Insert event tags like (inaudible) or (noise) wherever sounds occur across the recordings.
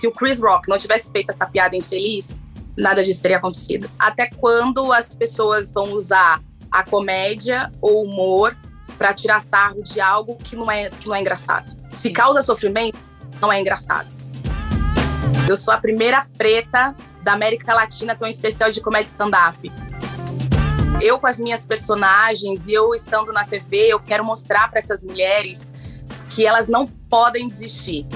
se o Chris Rock não tivesse feito essa piada infeliz, nada disso teria acontecido. Até quando as pessoas vão usar a comédia ou humor para tirar sarro de algo que não é que não é engraçado? Se causa sofrimento, não é engraçado. Eu sou a primeira preta da América Latina a ter um especial de comédia stand-up. Eu com as minhas personagens e eu estando na TV, eu quero mostrar para essas mulheres que elas não podem desistir.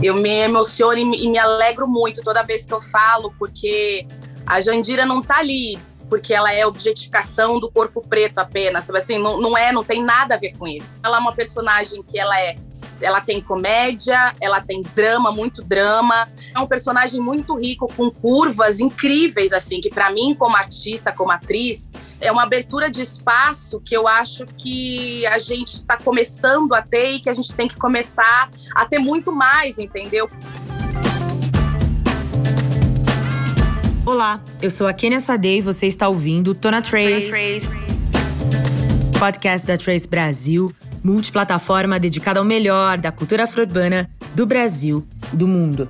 Eu me emociono e me, e me alegro muito toda vez que eu falo, porque a Jandira não tá ali porque ela é objetificação do corpo preto apenas, assim, não, não é, não tem nada a ver com isso. Ela é uma personagem que ela é ela tem comédia, ela tem drama, muito drama. É um personagem muito rico, com curvas incríveis, assim, que para mim, como artista, como atriz, é uma abertura de espaço que eu acho que a gente está começando a ter e que a gente tem que começar a ter muito mais, entendeu? Olá, eu sou a Kenia Sade e você está ouvindo Tona Trace, podcast da Trace Brasil multiplataforma dedicada ao melhor da cultura afro-urbana do Brasil e do mundo.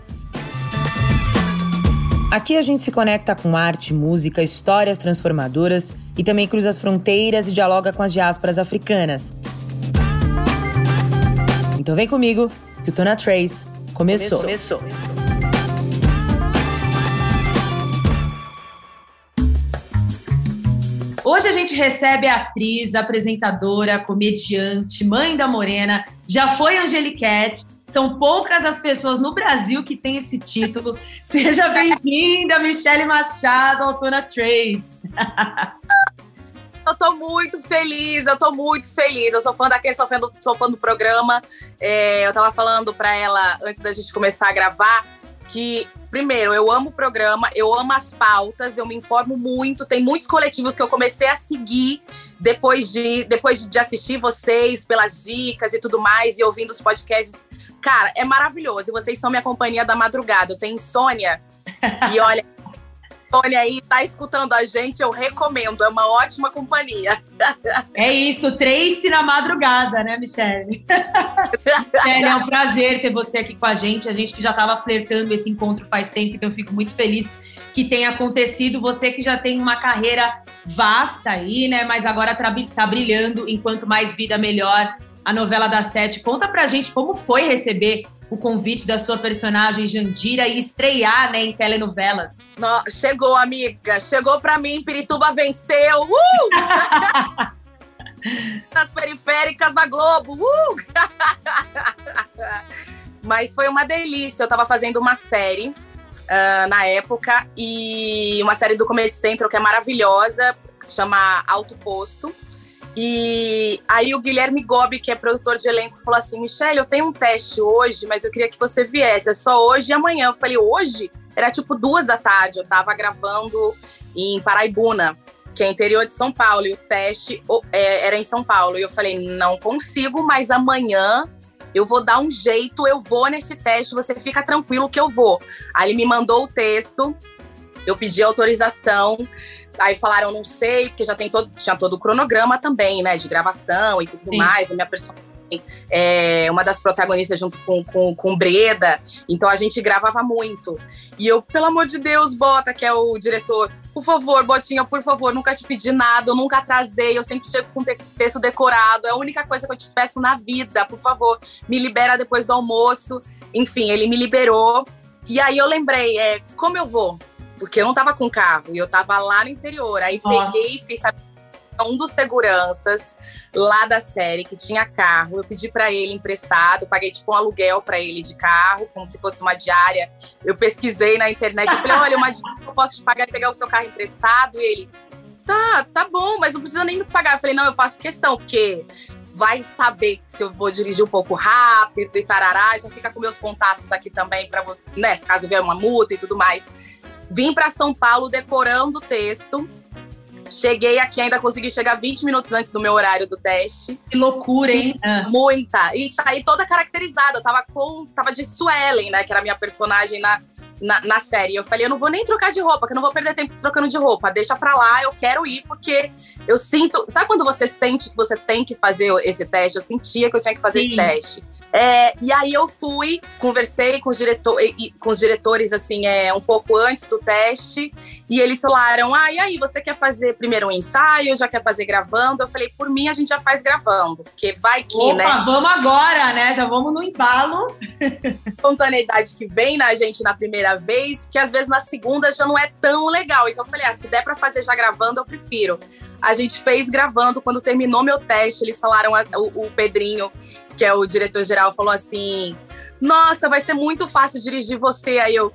Aqui a gente se conecta com arte, música, histórias transformadoras e também cruza as fronteiras e dialoga com as diásporas africanas. Então vem comigo que o Tona Trace começou. começou. começou. Hoje a gente recebe a atriz, apresentadora, comediante, mãe da Morena, já foi Angeliquete. São poucas as pessoas no Brasil que têm esse título. (laughs) Seja bem-vinda, Michele Machado, autora Trace. (laughs) Eu tô muito feliz, eu tô muito feliz. Eu sou fã daquele, sou fã do, sou fã do programa. É, eu tava falando pra ela antes da gente começar a gravar que primeiro, eu amo o programa, eu amo as pautas, eu me informo muito. Tem muitos coletivos que eu comecei a seguir depois de, depois de assistir vocês, pelas dicas e tudo mais, e ouvindo os podcasts. Cara, é maravilhoso. E vocês são minha companhia da madrugada. Eu tenho insônia. (laughs) e olha, Tony aí tá escutando a gente, eu recomendo. É uma ótima companhia. É isso, Trace na madrugada, né, Michelle? Michelle, (laughs) é um prazer ter você aqui com a gente. A gente que já estava flertando esse encontro faz tempo, então eu fico muito feliz que tenha acontecido. Você que já tem uma carreira vasta aí, né? Mas agora tá, tá brilhando enquanto mais vida melhor. A novela da Sete. Conta pra gente como foi receber o convite da sua personagem Jandira e estrear né, em telenovelas. No, chegou, amiga. Chegou pra mim, Pirituba venceu. Uh! (laughs) Nas periféricas da Globo. Uh! (laughs) Mas foi uma delícia. Eu tava fazendo uma série uh, na época e uma série do Comedy Central que é maravilhosa, que chama Alto Posto. E aí o Guilherme Gobi, que é produtor de elenco, falou assim: Michelle, eu tenho um teste hoje, mas eu queria que você viesse. É só hoje e amanhã. Eu falei, hoje? Era tipo duas da tarde. Eu tava gravando em Paraibuna, que é interior de São Paulo, e o teste é, era em São Paulo. E eu falei, não consigo, mas amanhã eu vou dar um jeito, eu vou nesse teste, você fica tranquilo que eu vou. Aí ele me mandou o texto, eu pedi autorização. Aí falaram, não sei, porque já tem todo, tinha todo o cronograma também, né? De gravação e tudo Sim. mais. A minha personagem é uma das protagonistas junto com, com, com Breda. Então a gente gravava muito. E eu, pelo amor de Deus, Bota, que é o diretor, por favor, Botinha, por favor, nunca te pedi nada, eu nunca atrasei, eu sempre chego com texto decorado, é a única coisa que eu te peço na vida, por favor, me libera depois do almoço. Enfim, ele me liberou. E aí eu lembrei, é, como eu vou? Porque eu não tava com carro e eu tava lá no interior. Aí Nossa. peguei e fiz um dos seguranças lá da série que tinha carro. Eu pedi para ele emprestado, paguei tipo um aluguel para ele de carro, como se fosse uma diária. Eu pesquisei na internet, eu falei: "Olha, uma diária eu posso te pagar e pegar o seu carro emprestado?" E ele: "Tá, tá bom, mas não precisa nem me pagar". Eu falei: "Não, eu faço questão, porque vai saber se eu vou dirigir um pouco rápido e tarará, já fica com meus contatos aqui também para, né, caso vier uma multa e tudo mais. Vim para São Paulo decorando o texto. Cheguei aqui, ainda consegui chegar 20 minutos antes do meu horário do teste. Que loucura, hein? Ah. Muita. E saí toda caracterizada. Eu tava com. Tava de Suelen, né? Que era a minha personagem na, na, na, série. Eu falei, eu não vou nem trocar de roupa, que eu não vou perder tempo trocando de roupa. Deixa pra lá, eu quero ir, porque eu sinto. Sabe quando você sente que você tem que fazer esse teste? Eu sentia que eu tinha que fazer Sim. esse teste. É, e aí eu fui, conversei com os, diretor, com os diretores, assim, é, um pouco antes do teste, e eles falaram: Ah, e aí, você quer fazer primeiro um ensaio, já quer fazer gravando? Eu falei, por mim a gente já faz gravando, porque vai que, Opa, né? Vamos agora, né? Já vamos no embalo. (laughs) Espontaneidade que vem na gente na primeira vez, que às vezes na segunda já não é tão legal. Então eu falei, ah, se der pra fazer já gravando, eu prefiro. A gente fez gravando, quando terminou meu teste, eles falaram, o, o Pedrinho, que é o diretor-geral, falou assim: Nossa, vai ser muito fácil dirigir você. Aí eu.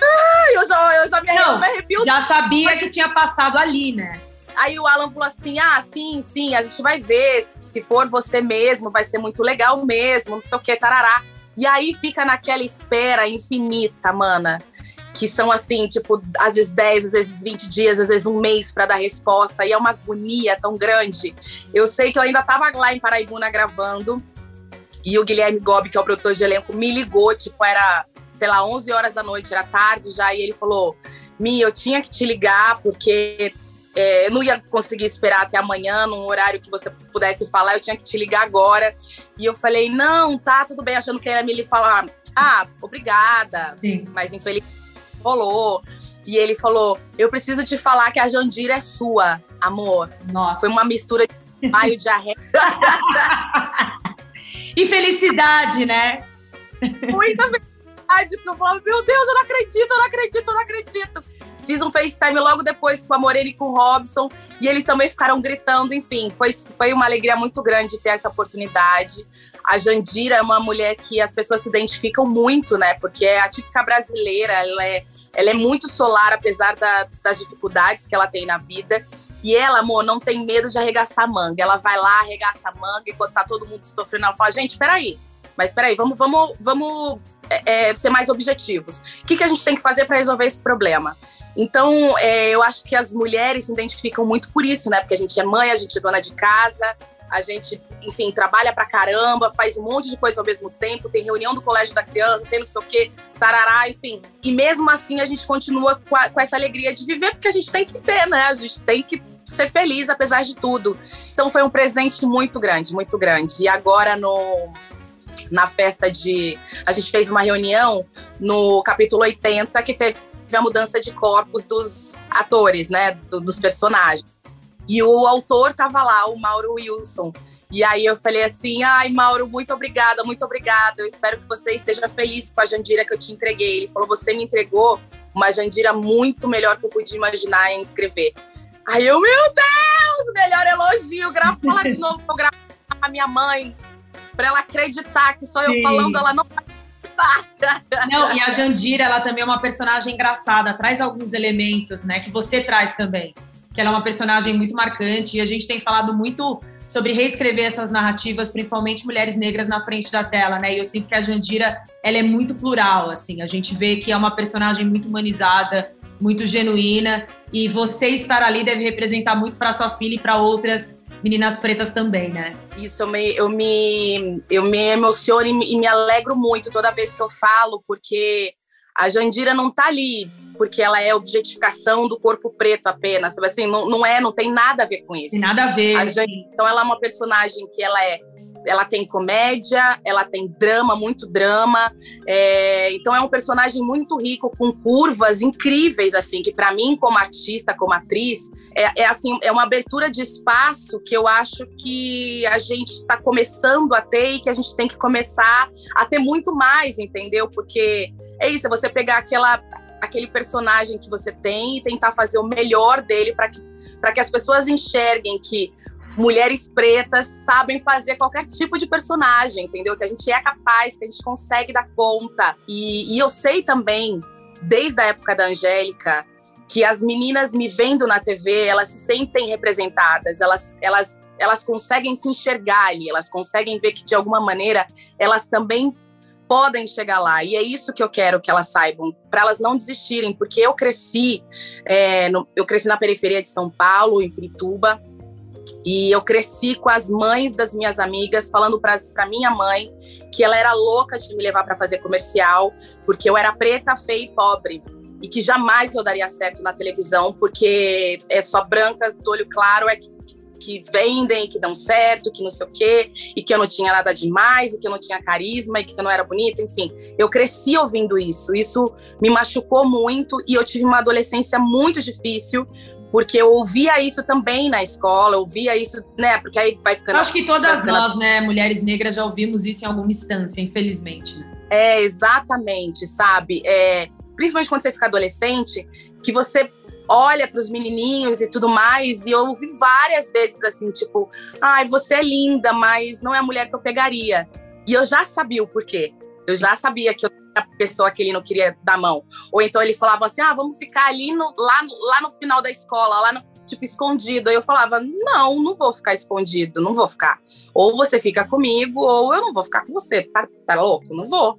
Ai, eu já, eu já me, Não, me arrepio. Já sabia que tinha passado ali, né? Aí o Alan falou assim: ah, sim, sim, a gente vai ver. Se, se for você mesmo, vai ser muito legal mesmo, não sei o que, tarará. E aí fica naquela espera infinita, mana. Que são assim, tipo, às vezes 10, às vezes 20 dias, às vezes um mês para dar resposta. E é uma agonia tão grande. Eu sei que eu ainda tava lá em Paraibuna gravando. E o Guilherme Gobi, que é o produtor de elenco, me ligou, tipo, era sei lá, 11 horas da noite, era tarde já, e ele falou: Mi, eu tinha que te ligar porque é, eu não ia conseguir esperar até amanhã, num horário que você pudesse falar, eu tinha que te ligar agora. E eu falei: Não, tá, tudo bem, achando que era me falar: Ah, obrigada, Sim. mas infelizmente rolou. E ele falou: Eu preciso te falar que a Jandira é sua, amor. Nossa. Foi uma mistura de maio de arreio. (laughs) e felicidade, né? Muita ansiedade, porque eu falava, meu Deus, eu não acredito, eu não acredito, eu não acredito. Fiz um FaceTime logo depois com a Morena e com o Robson, e eles também ficaram gritando, enfim, foi, foi uma alegria muito grande ter essa oportunidade. A Jandira é uma mulher que as pessoas se identificam muito, né? Porque é a típica brasileira, ela é, ela é muito solar, apesar da, das dificuldades que ela tem na vida. E ela, amor, não tem medo de arregaçar a manga. Ela vai lá, arregaça a manga, enquanto tá todo mundo sofrendo, ela fala, gente, peraí, mas peraí, vamos, vamos, vamos é, é, ser mais objetivos. O que, que a gente tem que fazer para resolver esse problema? Então, é, eu acho que as mulheres se identificam muito por isso, né? Porque a gente é mãe, a gente é dona de casa, a gente, enfim, trabalha pra caramba, faz um monte de coisa ao mesmo tempo, tem reunião do colégio da criança, tem não sei o quê, tarará, enfim. E mesmo assim a gente continua com, a, com essa alegria de viver, porque a gente tem que ter, né? A gente tem que ser feliz apesar de tudo. Então foi um presente muito grande, muito grande. E agora no na festa de. A gente fez uma reunião no capítulo 80 que teve a mudança de corpos dos atores, né? Do, dos personagens. E o autor tava lá, o Mauro Wilson. E aí eu falei assim: ai, Mauro, muito obrigada, muito obrigada. Eu espero que você esteja feliz com a Jandira que eu te entreguei. Ele falou: você me entregou uma Jandira muito melhor que eu podia imaginar em escrever. Aí eu, meu Deus, melhor elogio. Grava, fala de novo, eu gravo a minha mãe para ela acreditar que só eu Sim. falando, ela não não, e a Jandira, ela também é uma personagem engraçada, traz alguns elementos, né, que você traz também. Que ela é uma personagem muito marcante e a gente tem falado muito sobre reescrever essas narrativas, principalmente mulheres negras na frente da tela, né? E eu sinto que a Jandira, ela é muito plural, assim. A gente vê que é uma personagem muito humanizada, muito genuína e você estar ali deve representar muito para sua filha e para outras meninas pretas também, né? Isso, eu me, eu me, eu me emociono e me, e me alegro muito toda vez que eu falo, porque a Jandira não tá ali porque ela é objetificação do corpo preto apenas, assim, não, não é, não tem nada a ver com isso. Tem nada a ver. A Jandira, então ela é uma personagem que ela é ela tem comédia, ela tem drama, muito drama. É, então é um personagem muito rico, com curvas incríveis, assim, que para mim, como artista, como atriz, é, é, assim, é uma abertura de espaço que eu acho que a gente está começando a ter e que a gente tem que começar a ter muito mais, entendeu? Porque é isso, é você pegar aquela aquele personagem que você tem e tentar fazer o melhor dele para que, que as pessoas enxerguem que mulheres pretas sabem fazer qualquer tipo de personagem, entendeu? Que a gente é capaz, que a gente consegue dar conta. E, e eu sei também, desde a época da Angélica, que as meninas me vendo na TV, elas se sentem representadas, elas, elas, elas conseguem se enxergar ali, elas conseguem ver que de alguma maneira elas também podem chegar lá. E é isso que eu quero que elas saibam, para elas não desistirem, porque eu cresci, é, no, eu cresci na periferia de São Paulo, em Pirituba, e eu cresci com as mães das minhas amigas falando para minha mãe que ela era louca de me levar para fazer comercial, porque eu era preta, feia e pobre. E que jamais eu daria certo na televisão, porque é só brancas do olho claro, é que, que vendem, que dão certo, que não sei o quê, e que eu não tinha nada demais, e que eu não tinha carisma, e que eu não era bonita, enfim. Eu cresci ouvindo isso. Isso me machucou muito e eu tive uma adolescência muito difícil, porque eu ouvia isso também na escola, eu ouvia isso, né? Porque aí vai ficando. Eu acho que todas nós, né, mulheres negras, já ouvimos isso em alguma instância, infelizmente. Né? É, exatamente, sabe? É, principalmente quando você fica adolescente, que você olha para os menininhos e tudo mais, e eu ouvi várias vezes assim, tipo, ai, ah, você é linda, mas não é a mulher que eu pegaria. E eu já sabia o porquê. Eu já sabia que eu pessoa que ele não queria dar mão. Ou então eles falavam assim: ah, vamos ficar ali no, lá, lá no final da escola, lá no, tipo, escondido. Aí eu falava: não, não vou ficar escondido, não vou ficar. Ou você fica comigo, ou eu não vou ficar com você. Tá, tá louco? Não vou.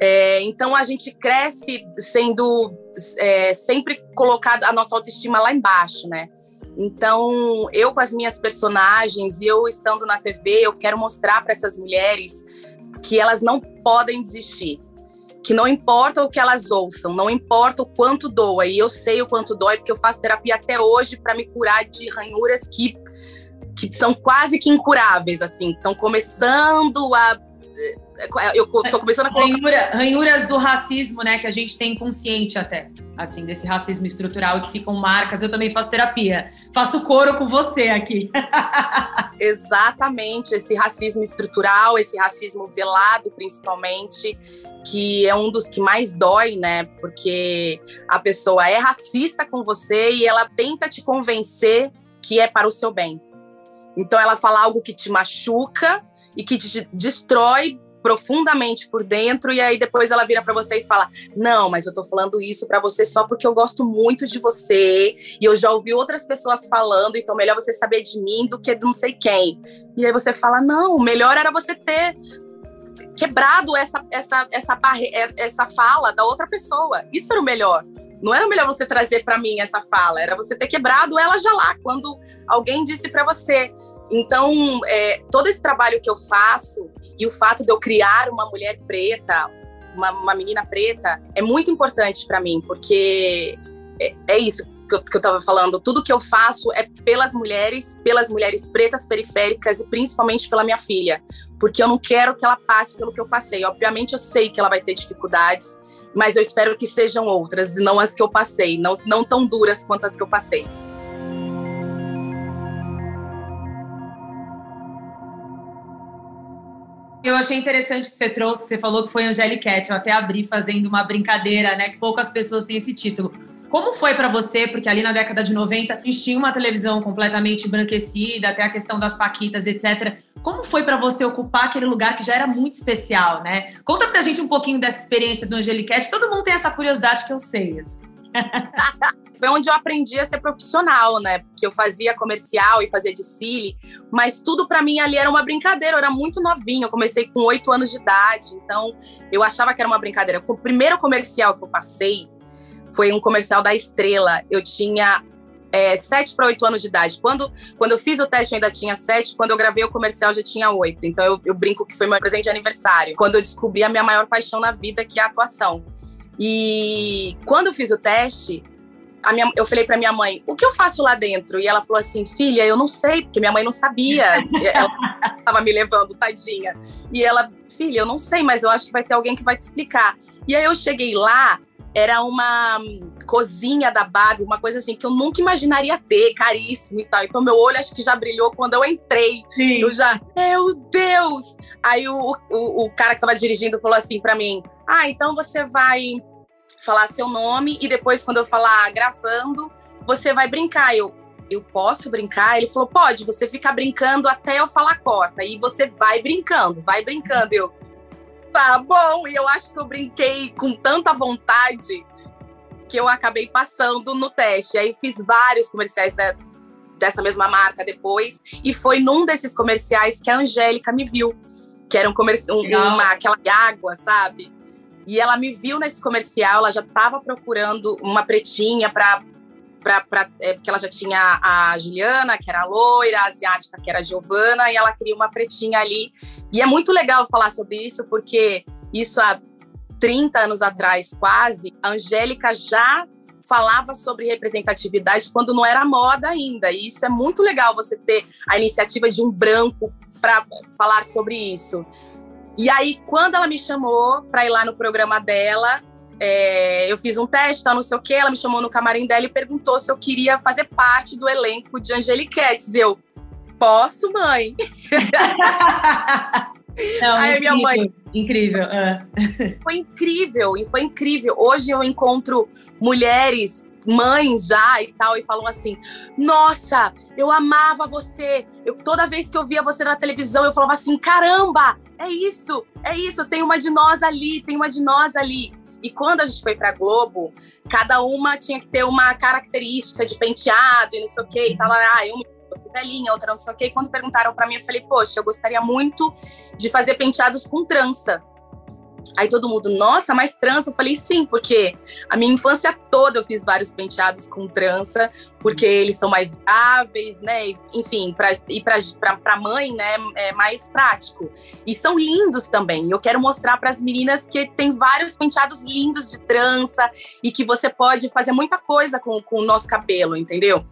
É, então a gente cresce sendo é, sempre colocado a nossa autoestima lá embaixo, né? Então eu com as minhas personagens e eu estando na TV, eu quero mostrar para essas mulheres que elas não podem desistir que não importa o que elas ouçam, não importa o quanto doa, e eu sei o quanto dói, porque eu faço terapia até hoje para me curar de ranhuras que, que são quase que incuráveis, assim, estão começando a eu tô começando a colocar... Ranhura, ranhuras do racismo, né, que a gente tem consciente até, assim, desse racismo estrutural que ficam marcas. Eu também faço terapia. Faço coro com você aqui. (laughs) Exatamente, esse racismo estrutural, esse racismo velado, principalmente, que é um dos que mais dói, né, porque a pessoa é racista com você e ela tenta te convencer que é para o seu bem. Então ela fala algo que te machuca e que te destrói profundamente por dentro e aí depois ela vira para você e fala: "Não, mas eu tô falando isso para você só porque eu gosto muito de você e eu já ouvi outras pessoas falando, então melhor você saber de mim do que de não sei quem". E aí você fala: "Não, melhor era você ter quebrado essa essa essa barre essa fala da outra pessoa. Isso era o melhor. Não era melhor você trazer para mim essa fala, era você ter quebrado ela já lá, quando alguém disse para você. Então, é, todo esse trabalho que eu faço e o fato de eu criar uma mulher preta, uma, uma menina preta, é muito importante para mim, porque é, é isso que eu, que eu tava falando, tudo que eu faço é pelas mulheres, pelas mulheres pretas periféricas e principalmente pela minha filha, porque eu não quero que ela passe pelo que eu passei. Obviamente eu sei que ela vai ter dificuldades, mas eu espero que sejam outras, não as que eu passei, não, não tão duras quanto as que eu passei. Eu achei interessante que você trouxe, você falou que foi Angelique Cat, eu até abri fazendo uma brincadeira, né, que poucas pessoas têm esse título. Como foi para você? Porque ali na década de 90 a gente tinha uma televisão completamente embranquecida, até a questão das paquitas, etc. Como foi para você ocupar aquele lugar que já era muito especial, né? Conta pra gente um pouquinho dessa experiência do Angeliquete. Todo mundo tem essa curiosidade que eu sei. Assim. (laughs) foi onde eu aprendi a ser profissional, né? Porque eu fazia comercial e fazia desfile, mas tudo para mim ali era uma brincadeira. Eu era muito novinha, eu comecei com oito anos de idade, então eu achava que era uma brincadeira. O primeiro comercial que eu passei foi um comercial da Estrela. Eu tinha é, 7 para 8 anos de idade. Quando, quando eu fiz o teste, eu ainda tinha 7. Quando eu gravei o comercial, já tinha 8. Então eu, eu brinco que foi meu presente de aniversário. Quando eu descobri a minha maior paixão na vida, que é a atuação. E quando eu fiz o teste, minha, eu falei para minha mãe, o que eu faço lá dentro? E ela falou assim, filha, eu não sei, porque minha mãe não sabia. (laughs) ela estava me levando, tadinha. E ela, filha, eu não sei, mas eu acho que vai ter alguém que vai te explicar. E aí eu cheguei lá era uma cozinha da Barbie, uma coisa assim que eu nunca imaginaria ter, caríssimo e tal. Então meu olho acho que já brilhou quando eu entrei. Sim. Eu já, meu Deus! Aí o, o, o cara que tava dirigindo falou assim para mim: "Ah, então você vai falar seu nome e depois quando eu falar gravando, você vai brincar". Eu eu posso brincar? Ele falou: "Pode, você fica brincando até eu falar corta". E você vai brincando, vai brincando. Eu tá bom. E eu acho que eu brinquei com tanta vontade que eu acabei passando no teste. Aí fiz vários comerciais da, dessa mesma marca depois. E foi num desses comerciais que a Angélica me viu. que era um comercial, uma, aquela água, sabe? E ela me viu nesse comercial, ela já estava procurando uma pretinha para pra, pra, é, porque ela já tinha a Juliana, que era loira, a asiática, que era a Giovana, e ela queria uma pretinha ali. E é muito legal falar sobre isso, porque isso há 30 anos atrás, quase, a Angélica já falava sobre representatividade quando não era moda ainda. E isso é muito legal você ter a iniciativa de um branco para falar sobre isso. E aí, quando ela me chamou para ir lá no programa dela, é, eu fiz um teste, tá, não sei o que, ela me chamou no camarim dela e perguntou se eu queria fazer parte do elenco de Angeliquetes. Eu, posso, mãe? (laughs) Não, Aí incrível, minha mãe. Incrível. Uh. Foi incrível, e foi incrível. Hoje eu encontro mulheres mães já e tal, e falam assim: Nossa, eu amava você. Eu, toda vez que eu via você na televisão, eu falava assim: Caramba, é isso, é isso, tem uma de nós ali, tem uma de nós ali. E quando a gente foi pra Globo, cada uma tinha que ter uma característica de penteado e não sei o quê. E tava, ah, eu, eu fui velhinha, outra não sei o quê. E quando perguntaram para mim, eu falei, poxa, eu gostaria muito de fazer penteados com trança. Aí todo mundo, nossa, mais trança? Eu falei, sim, porque a minha infância toda eu fiz vários penteados com trança, porque eles são mais duráveis, né? Enfim, pra, e para mãe, né, é mais prático. E são lindos também. Eu quero mostrar para as meninas que tem vários penteados lindos de trança e que você pode fazer muita coisa com, com o nosso cabelo, entendeu?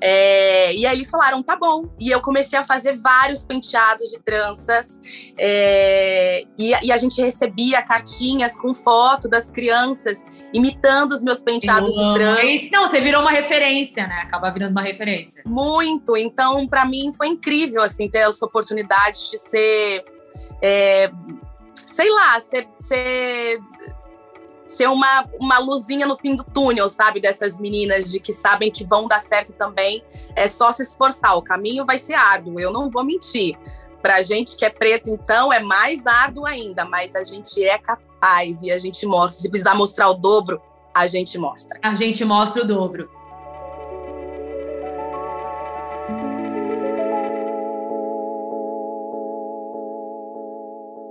É, e aí eles falaram, tá bom. E eu comecei a fazer vários penteados de tranças. É, e, e, a gente recebia cartinhas com foto das crianças imitando os meus penteados de tranças. Não, você virou uma referência, né? Acaba virando uma referência. Muito. Então, para mim, foi incrível, assim, ter essa oportunidade de ser... É, sei lá, ser, ser ser uma, uma luzinha no fim do túnel, sabe? Dessas meninas de que sabem que vão dar certo também. É só se esforçar. O caminho vai ser árduo, eu não vou mentir. Pra gente que é preto, então, é mais árduo ainda, mas a gente é capaz e a gente mostra. Se precisar mostrar o dobro, a gente mostra. A gente mostra o dobro.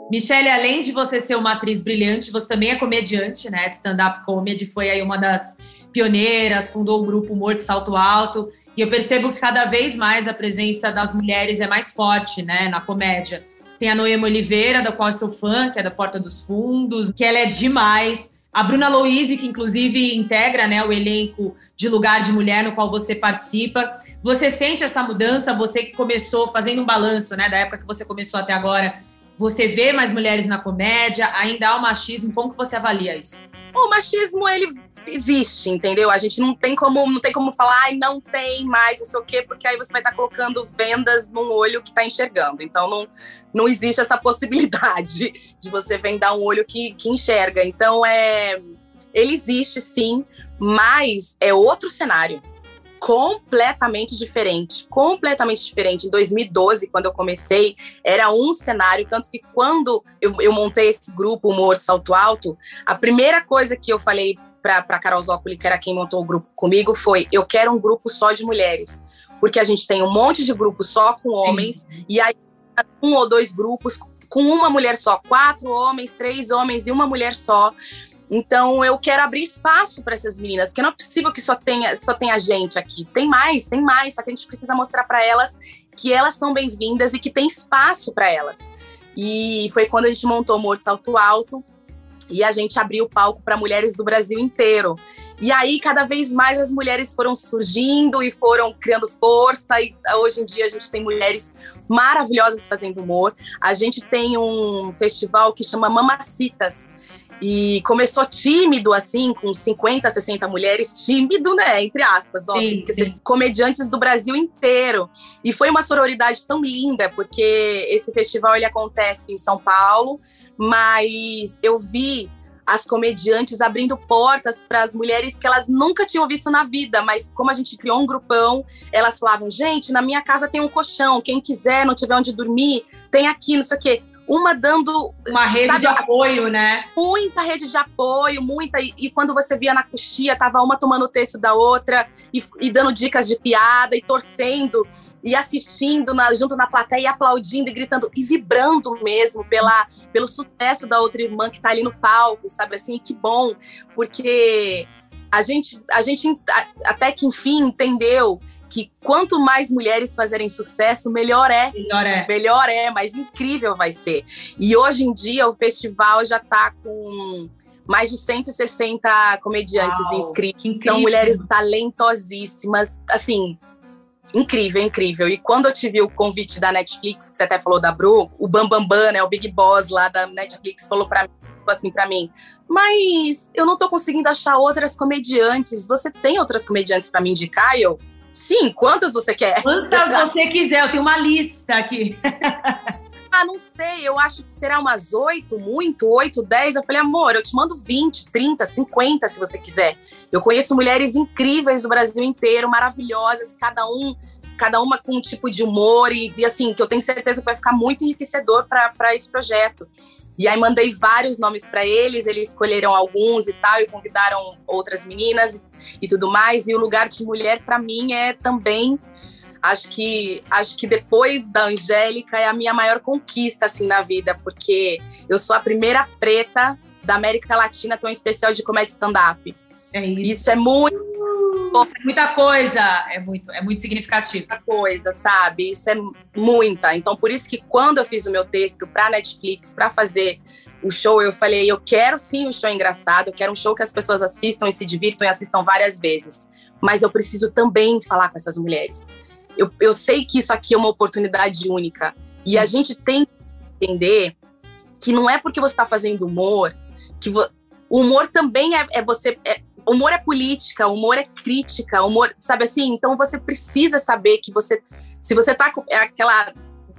Michelle, além de você ser uma atriz brilhante, você também é comediante, né? De stand-up comedy, foi aí uma das pioneiras, fundou o grupo Humor de Salto Alto. E eu percebo que cada vez mais a presença das mulheres é mais forte, né, na comédia. Tem a Noema Oliveira, da qual eu sou fã, que é da Porta dos Fundos, que ela é demais. A Bruna Louise, que inclusive integra né, o elenco de Lugar de Mulher, no qual você participa. Você sente essa mudança? Você que começou fazendo um balanço, né, da época que você começou até agora, você vê mais mulheres na comédia? Ainda há o machismo? Como que você avalia isso? O machismo, ele existe, entendeu? A gente não tem como, não tem como falar, ai, não tem mais, não sei o quê, porque aí você vai estar tá colocando vendas num olho que está enxergando. Então não, não existe essa possibilidade (laughs) de você vendar um olho que, que enxerga. Então é. Ele existe sim, mas é outro cenário completamente diferente, completamente diferente. Em 2012, quando eu comecei, era um cenário, tanto que quando eu, eu montei esse grupo Humor Salto Alto, a primeira coisa que eu falei para Carol Zócoli, que era quem montou o grupo comigo, foi: eu quero um grupo só de mulheres, porque a gente tem um monte de grupos só com homens, Sim. e aí um ou dois grupos com uma mulher só, quatro homens, três homens e uma mulher só. Então eu quero abrir espaço para essas meninas, porque não é possível que só tenha só tenha gente aqui. Tem mais, tem mais, só que a gente precisa mostrar para elas que elas são bem-vindas e que tem espaço para elas. E foi quando a gente montou o Morto Salto Alto e a gente abriu o palco para mulheres do Brasil inteiro. E aí, cada vez mais as mulheres foram surgindo e foram criando força. E hoje em dia a gente tem mulheres maravilhosas fazendo humor. A gente tem um festival que chama Mamacitas, e começou tímido, assim, com 50, 60 mulheres, tímido, né? Entre aspas, óbvio, sim. comediantes do Brasil inteiro. E foi uma sororidade tão linda, porque esse festival ele acontece em São Paulo, mas eu vi as comediantes abrindo portas para as mulheres que elas nunca tinham visto na vida, mas como a gente criou um grupão, elas falavam: gente, na minha casa tem um colchão, quem quiser, não tiver onde dormir, tem aqui, não sei o quê uma dando. Uma rede sabe, de apoio, né? Muita rede de apoio, muita. E, e, quando você via na coxia, tava uma tomando o texto da outra e, e dando dicas de piada e torcendo e assistindo na, junto na plateia e aplaudindo e gritando e vibrando mesmo pela, pelo sucesso da outra irmã que tá ali no palco, sabe assim? Que bom, porque a gente, a gente até que enfim entendeu que quanto mais mulheres fazerem sucesso, melhor é. Melhor é. Melhor é, mais incrível vai ser. E hoje em dia o festival já está com mais de 160 comediantes Uau, inscritos. Então, mulheres talentosíssimas. Assim, incrível, incrível. E quando eu tive o convite da Netflix, que você até falou da Bru, o Bambambam, Bam Bam, né, o Big Boss lá da Netflix, falou para mim assim para mim, mas eu não tô conseguindo achar outras comediantes. Você tem outras comediantes para me indicar? Eu, sim, quantas você quer? Quantas (laughs) você quiser, eu tenho uma lista aqui. ah, não sei, eu acho que será umas oito, muito, oito, dez. Eu falei, amor, eu te mando 20, 30, 50 se você quiser. Eu conheço mulheres incríveis do Brasil inteiro, maravilhosas, cada um cada uma com um tipo de humor e, e assim, que eu tenho certeza que vai ficar muito enriquecedor para esse projeto. E aí mandei vários nomes para eles, eles escolheram alguns e tal, e convidaram outras meninas e, tudo mais. E o lugar de mulher, para mim, é também acho que acho que depois da Angélica é a minha maior conquista assim na vida, porque eu sou a primeira preta da América Latina tão especial de comédia stand-up. É isso. Isso é muito é muita coisa, é muito, é muito significativo. Muita coisa, sabe? Isso é muita. Então, por isso que quando eu fiz o meu texto para Netflix, para fazer o show, eu falei, eu quero sim um show engraçado, eu quero um show que as pessoas assistam e se divirtam e assistam várias vezes. Mas eu preciso também falar com essas mulheres. Eu, eu sei que isso aqui é uma oportunidade única. E a gente tem que entender que não é porque você está fazendo humor que o humor também é, é você é, humor é política, humor é crítica, humor, sabe assim? Então você precisa saber que você, se você tá com é aquela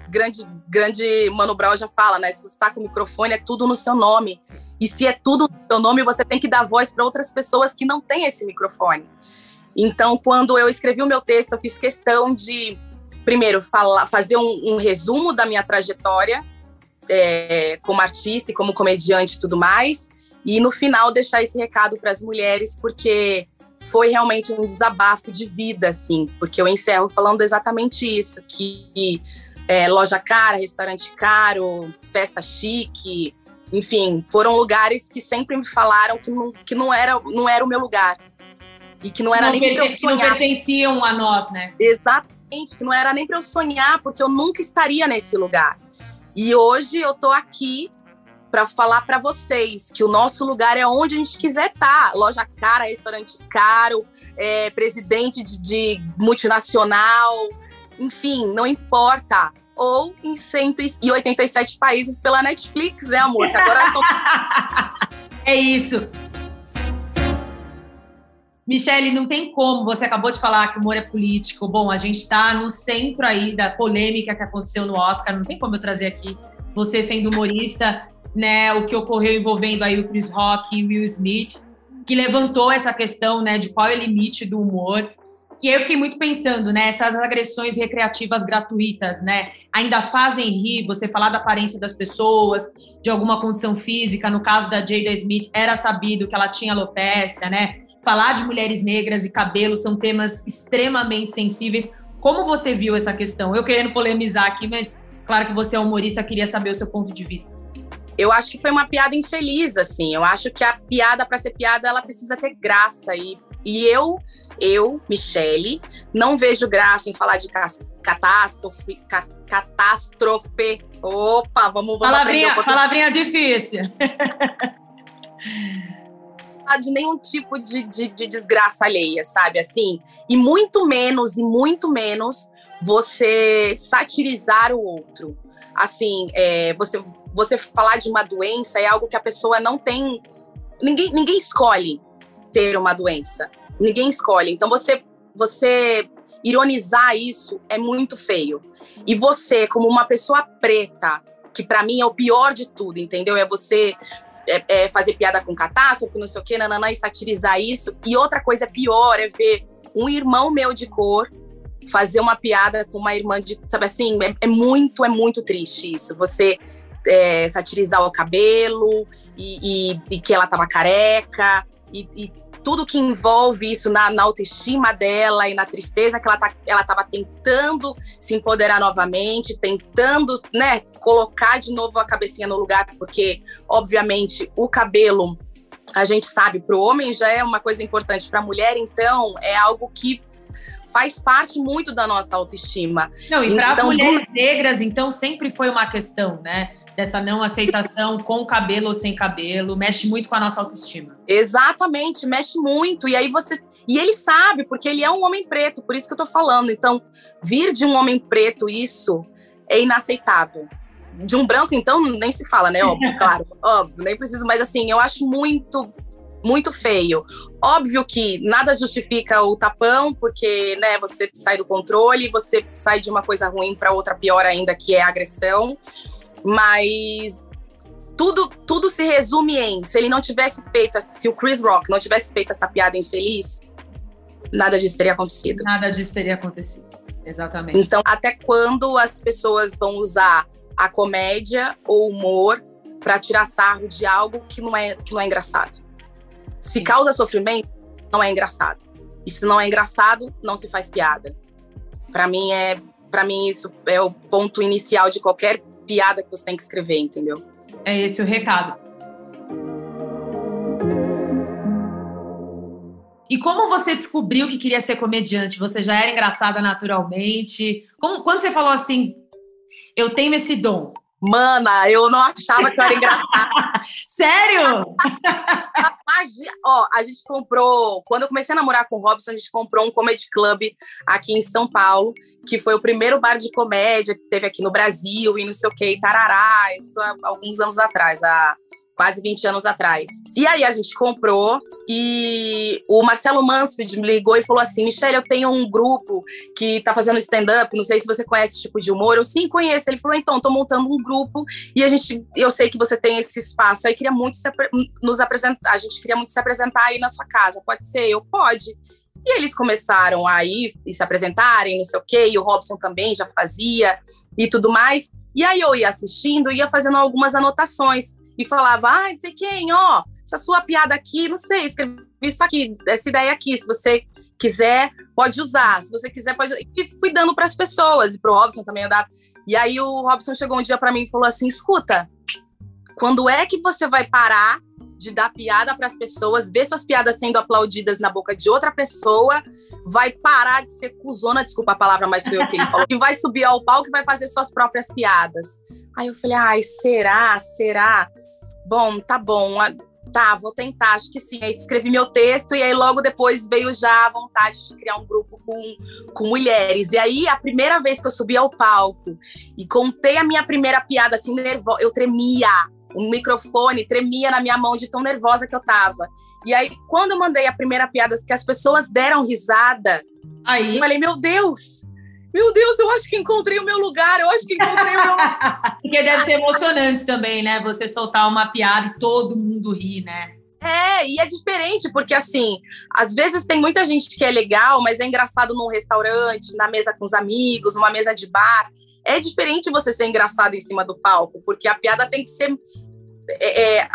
grande, grande Mano Brown já fala, né? Se você tá com o microfone, é tudo no seu nome. E se é tudo no seu nome, você tem que dar voz para outras pessoas que não têm esse microfone. Então, quando eu escrevi o meu texto, eu fiz questão de, primeiro, falar, fazer um, um resumo da minha trajetória é, como artista e como comediante e tudo mais, e no final deixar esse recado para as mulheres, porque foi realmente um desabafo de vida, assim, porque eu encerro falando exatamente isso, que é, loja cara, restaurante caro, festa chique, enfim, foram lugares que sempre me falaram que não, que não, era, não era o meu lugar. E que não era não nem para eu sonhar. Que não pertenciam a nós, né? Exatamente, que não era nem para eu sonhar, porque eu nunca estaria nesse lugar. E hoje eu tô aqui para falar para vocês que o nosso lugar é onde a gente quiser estar. Tá. Loja cara, restaurante caro, é, presidente de, de multinacional, enfim, não importa ou em 187 países pela Netflix, né, amor? Que agora são... (laughs) é isso. Michele, não tem como, você acabou de falar que o humor é político. Bom, a gente está no centro aí da polêmica que aconteceu no Oscar, não tem como eu trazer aqui você sendo humorista né, o que ocorreu envolvendo aí o Chris Rock e o Will Smith, que levantou essa questão, né, de qual é o limite do humor. E aí eu fiquei muito pensando, né, essas agressões recreativas gratuitas, né, ainda fazem rir, você falar da aparência das pessoas, de alguma condição física, no caso da Jada Smith, era sabido que ela tinha alopecia, né, falar de mulheres negras e cabelo são temas extremamente sensíveis. Como você viu essa questão? Eu querendo polemizar aqui, mas claro que você é humorista, queria saber o seu ponto de vista eu acho que foi uma piada infeliz, assim. Eu acho que a piada, para ser piada, ela precisa ter graça. E, e eu, eu, Michele, não vejo graça em falar de catástrofe. Catástrofe. Opa, vamos, vamos palavrinha, aprender um Palavrinha difícil. (laughs) de nenhum tipo de, de, de desgraça alheia, sabe? Assim, e muito menos, e muito menos você satirizar o outro. Assim, é, você você falar de uma doença é algo que a pessoa não tem. Ninguém, ninguém escolhe ter uma doença. Ninguém escolhe. Então você, você ironizar isso é muito feio. E você, como uma pessoa preta, que para mim é o pior de tudo, entendeu? É você é, é fazer piada com catástrofe, não sei o quê, nananã, e satirizar isso. E outra coisa pior é ver um irmão meu de cor fazer uma piada com uma irmã de. Sabe assim? É, é muito, é muito triste isso. Você é, satirizar o cabelo e, e, e, que ela tava careca e, e tudo que envolve isso na, na, autoestima dela e na tristeza que ela tá, ela estava tentando se empoderar novamente, tentando, né, colocar de novo a cabecinha no lugar, porque obviamente o cabelo a gente sabe para o homem já é uma coisa importante, para a mulher então é algo que faz parte muito da nossa autoestima. Não, e para então, as mulheres do... negras então sempre foi uma questão, né? Dessa não aceitação com cabelo ou sem cabelo, mexe muito com a nossa autoestima. Exatamente, mexe muito. E aí você. E ele sabe, porque ele é um homem preto, por isso que eu tô falando. Então, vir de um homem preto, isso é inaceitável. De um branco, então, nem se fala, né? Óbvio, (laughs) claro, óbvio, nem preciso, mas assim, eu acho muito muito feio. Óbvio que nada justifica o tapão, porque né, você sai do controle, você sai de uma coisa ruim para outra pior ainda, que é a agressão. Mas tudo, tudo se resume em: se ele não tivesse feito, se o Chris Rock não tivesse feito essa piada infeliz, nada disso teria acontecido. Nada disso teria acontecido. Exatamente. Então, até quando as pessoas vão usar a comédia ou humor para tirar sarro de algo que não é, que não é engraçado? Se causa sofrimento, não é engraçado. E se não é engraçado, não se faz piada. Para mim é, para mim isso é o ponto inicial de qualquer piada que você tem que escrever, entendeu? É esse o recado. E como você descobriu que queria ser comediante? Você já era engraçada naturalmente? Como, quando você falou assim, eu tenho esse dom? Mana, eu não achava que eu era engraçada. (laughs) Sério? (laughs) Magia. Ó, a gente comprou. Quando eu comecei a namorar com o Robson, a gente comprou um comedy club aqui em São Paulo, que foi o primeiro bar de comédia que teve aqui no Brasil e não sei o que, tarará, isso há alguns anos atrás, quase 20 anos atrás. E aí a gente comprou e o Marcelo Mansfield me ligou e falou assim: Michelle, eu tenho um grupo que tá fazendo stand-up, não sei se você conhece esse tipo de humor. Eu sim conheço. Ele falou: então, tô montando um grupo e a gente, eu sei que você tem esse espaço. Aí queria muito se, nos apresentar, a gente queria muito se apresentar aí na sua casa. Pode ser? Eu, pode. E eles começaram a ir e se apresentarem, não sei o quê, e o Robson também já fazia e tudo mais. E aí eu ia assistindo, ia fazendo algumas anotações e falava, ah, não sei quem, ó, essa sua piada aqui, não sei, escrevi isso aqui, essa ideia aqui, se você quiser, pode usar, se você quiser, pode. E fui dando para as pessoas, e pro Robson também eu dava. E aí o Robson chegou um dia para mim e falou assim: escuta, quando é que você vai parar de dar piada para as pessoas, ver suas piadas sendo aplaudidas na boca de outra pessoa, vai parar de ser cuzona, desculpa a palavra, mas foi o que ele falou, e vai subir ao palco e vai fazer suas próprias piadas. Aí eu falei, ai, será? Será? Bom, tá bom, tá, vou tentar, acho que sim. Aí escrevi meu texto e aí logo depois veio já a vontade de criar um grupo com, com mulheres. E aí, a primeira vez que eu subi ao palco e contei a minha primeira piada, assim, nervosa, eu tremia. O microfone tremia na minha mão de tão nervosa que eu tava. E aí, quando eu mandei a primeira piada, que as pessoas deram risada, aí eu falei, meu Deus, meu Deus, eu acho que encontrei o meu lugar, eu acho que encontrei o meu (laughs) Porque deve ser emocionante também, né? Você soltar uma piada e todo mundo ri, né? É, e é diferente, porque assim, às vezes tem muita gente que é legal, mas é engraçado num restaurante, na mesa com os amigos, uma mesa de bar. É diferente você ser engraçado em cima do palco, porque a piada tem que ser. É, é,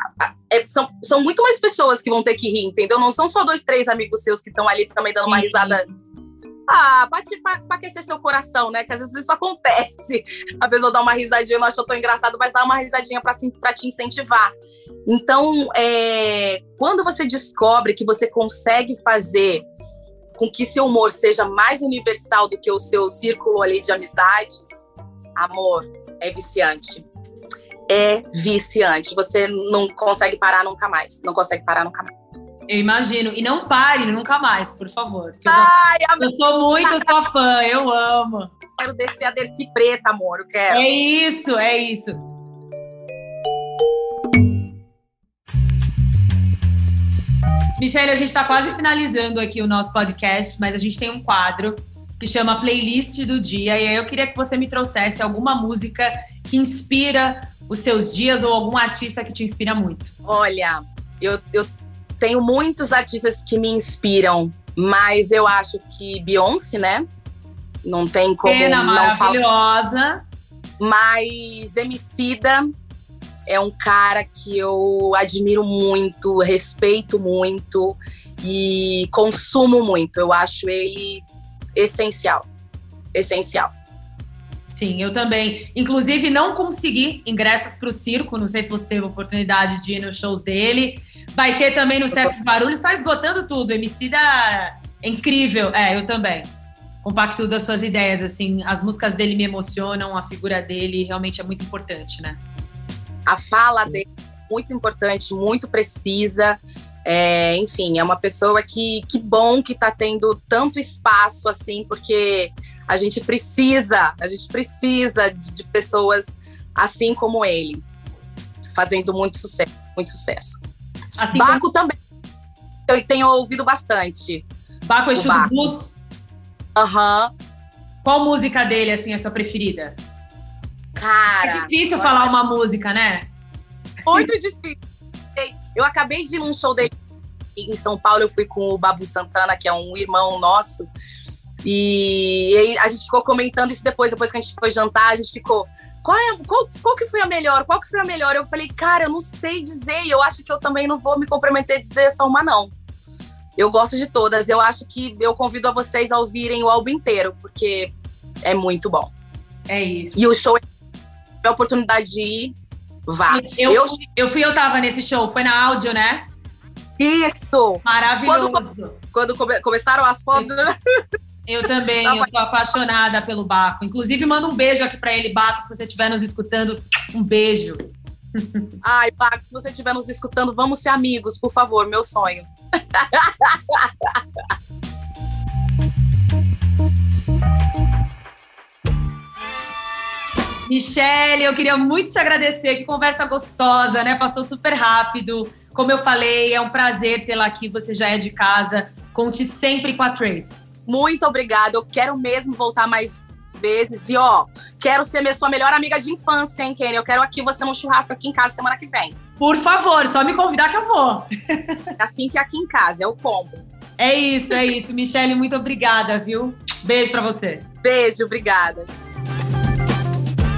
é, são, são muito mais pessoas que vão ter que rir, entendeu? Não são só dois, três amigos seus que estão ali também dando uma risada ah, pra, pra, pra aquecer seu coração, né? Que às vezes isso acontece. A pessoa dá uma risadinha, não achou tão engraçado, mas dá uma risadinha pra, pra te incentivar. Então, é, quando você descobre que você consegue fazer com que seu humor seja mais universal do que o seu círculo ali de amizades, amor, é viciante. É viciante. Você não consegue parar nunca mais. Não consegue parar nunca mais. Eu imagino. E não pare nunca mais, por favor. Ai, eu, eu sou muito sua fã, eu amo. Quero descer a Dercy preta, amor, eu quero. É isso, é isso. Michelle, a gente está quase finalizando aqui o nosso podcast, mas a gente tem um quadro que chama Playlist do Dia. E aí eu queria que você me trouxesse alguma música que inspira os seus dias ou algum artista que te inspira muito. Olha, eu, eu tenho muitos artistas que me inspiram, mas eu acho que Beyoncé, né? Não tem como Pena não maravilhosa. Falar. Mas Emicida, é um cara que eu admiro muito, respeito muito e consumo muito. Eu acho ele essencial. Essencial. Sim, eu também. Inclusive, não consegui ingressos para o circo. Não sei se você teve oportunidade de ir nos shows dele. Vai ter também no Sesc Barulhos. Está esgotando tudo. MC da é incrível. É, eu também. Compacto das suas ideias. Assim, as músicas dele me emocionam. A figura dele realmente é muito importante, né? A fala dele é muito importante, muito precisa. É, enfim, é uma pessoa que, que bom que está tendo tanto espaço assim, porque a gente precisa, a gente precisa de, de pessoas assim como ele, fazendo muito sucesso, muito sucesso. Assim Baco como... também, eu tenho ouvido bastante. Baco é estilo blues? Aham. Uhum. Qual música dele, assim, é a sua preferida? Cara... É difícil falar uma música, né? Muito difícil. Eu acabei de ir num show dele em São Paulo, eu fui com o Babu Santana, que é um irmão nosso. E, a gente ficou comentando isso depois, depois que a gente foi jantar, a gente ficou. Qual, é, qual, qual que foi a melhor? Qual que foi a melhor? Eu falei, cara, eu não sei dizer, e eu acho que eu também não vou me comprometer a dizer só uma, não. Eu gosto de todas. Eu acho que eu convido a vocês a ouvirem o álbum inteiro, porque é muito bom. É isso. E o show é a oportunidade de ir, Vá. Eu, eu, eu fui, eu tava nesse show, foi na áudio, né? Isso! Maravilhoso. Quando, quando come, começaram as fotos. Eu (laughs) também, eu tô apaixonada pelo Baco. Inclusive, manda um beijo aqui para ele, Baco, se você estiver nos escutando. Um beijo. (laughs) Ai, Baco, se você estiver nos escutando, vamos ser amigos, por favor, meu sonho. (laughs) Michele, eu queria muito te agradecer. Que conversa gostosa, né? Passou super rápido. Como eu falei, é um prazer tê-la aqui. Você já é de casa. Conte sempre com a Trace. Muito obrigada. Eu quero mesmo voltar mais vezes. E ó, quero ser minha sua melhor amiga de infância, hein, Kenny? Eu quero aqui você num churrasco aqui em casa semana que vem. Por favor, só me convidar que eu vou. (laughs) assim que aqui em casa, é o combo. É isso, é isso. Michele, muito obrigada, viu? Beijo para você. Beijo, obrigada.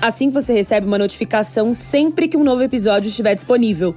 Assim você recebe uma notificação sempre que um novo episódio estiver disponível.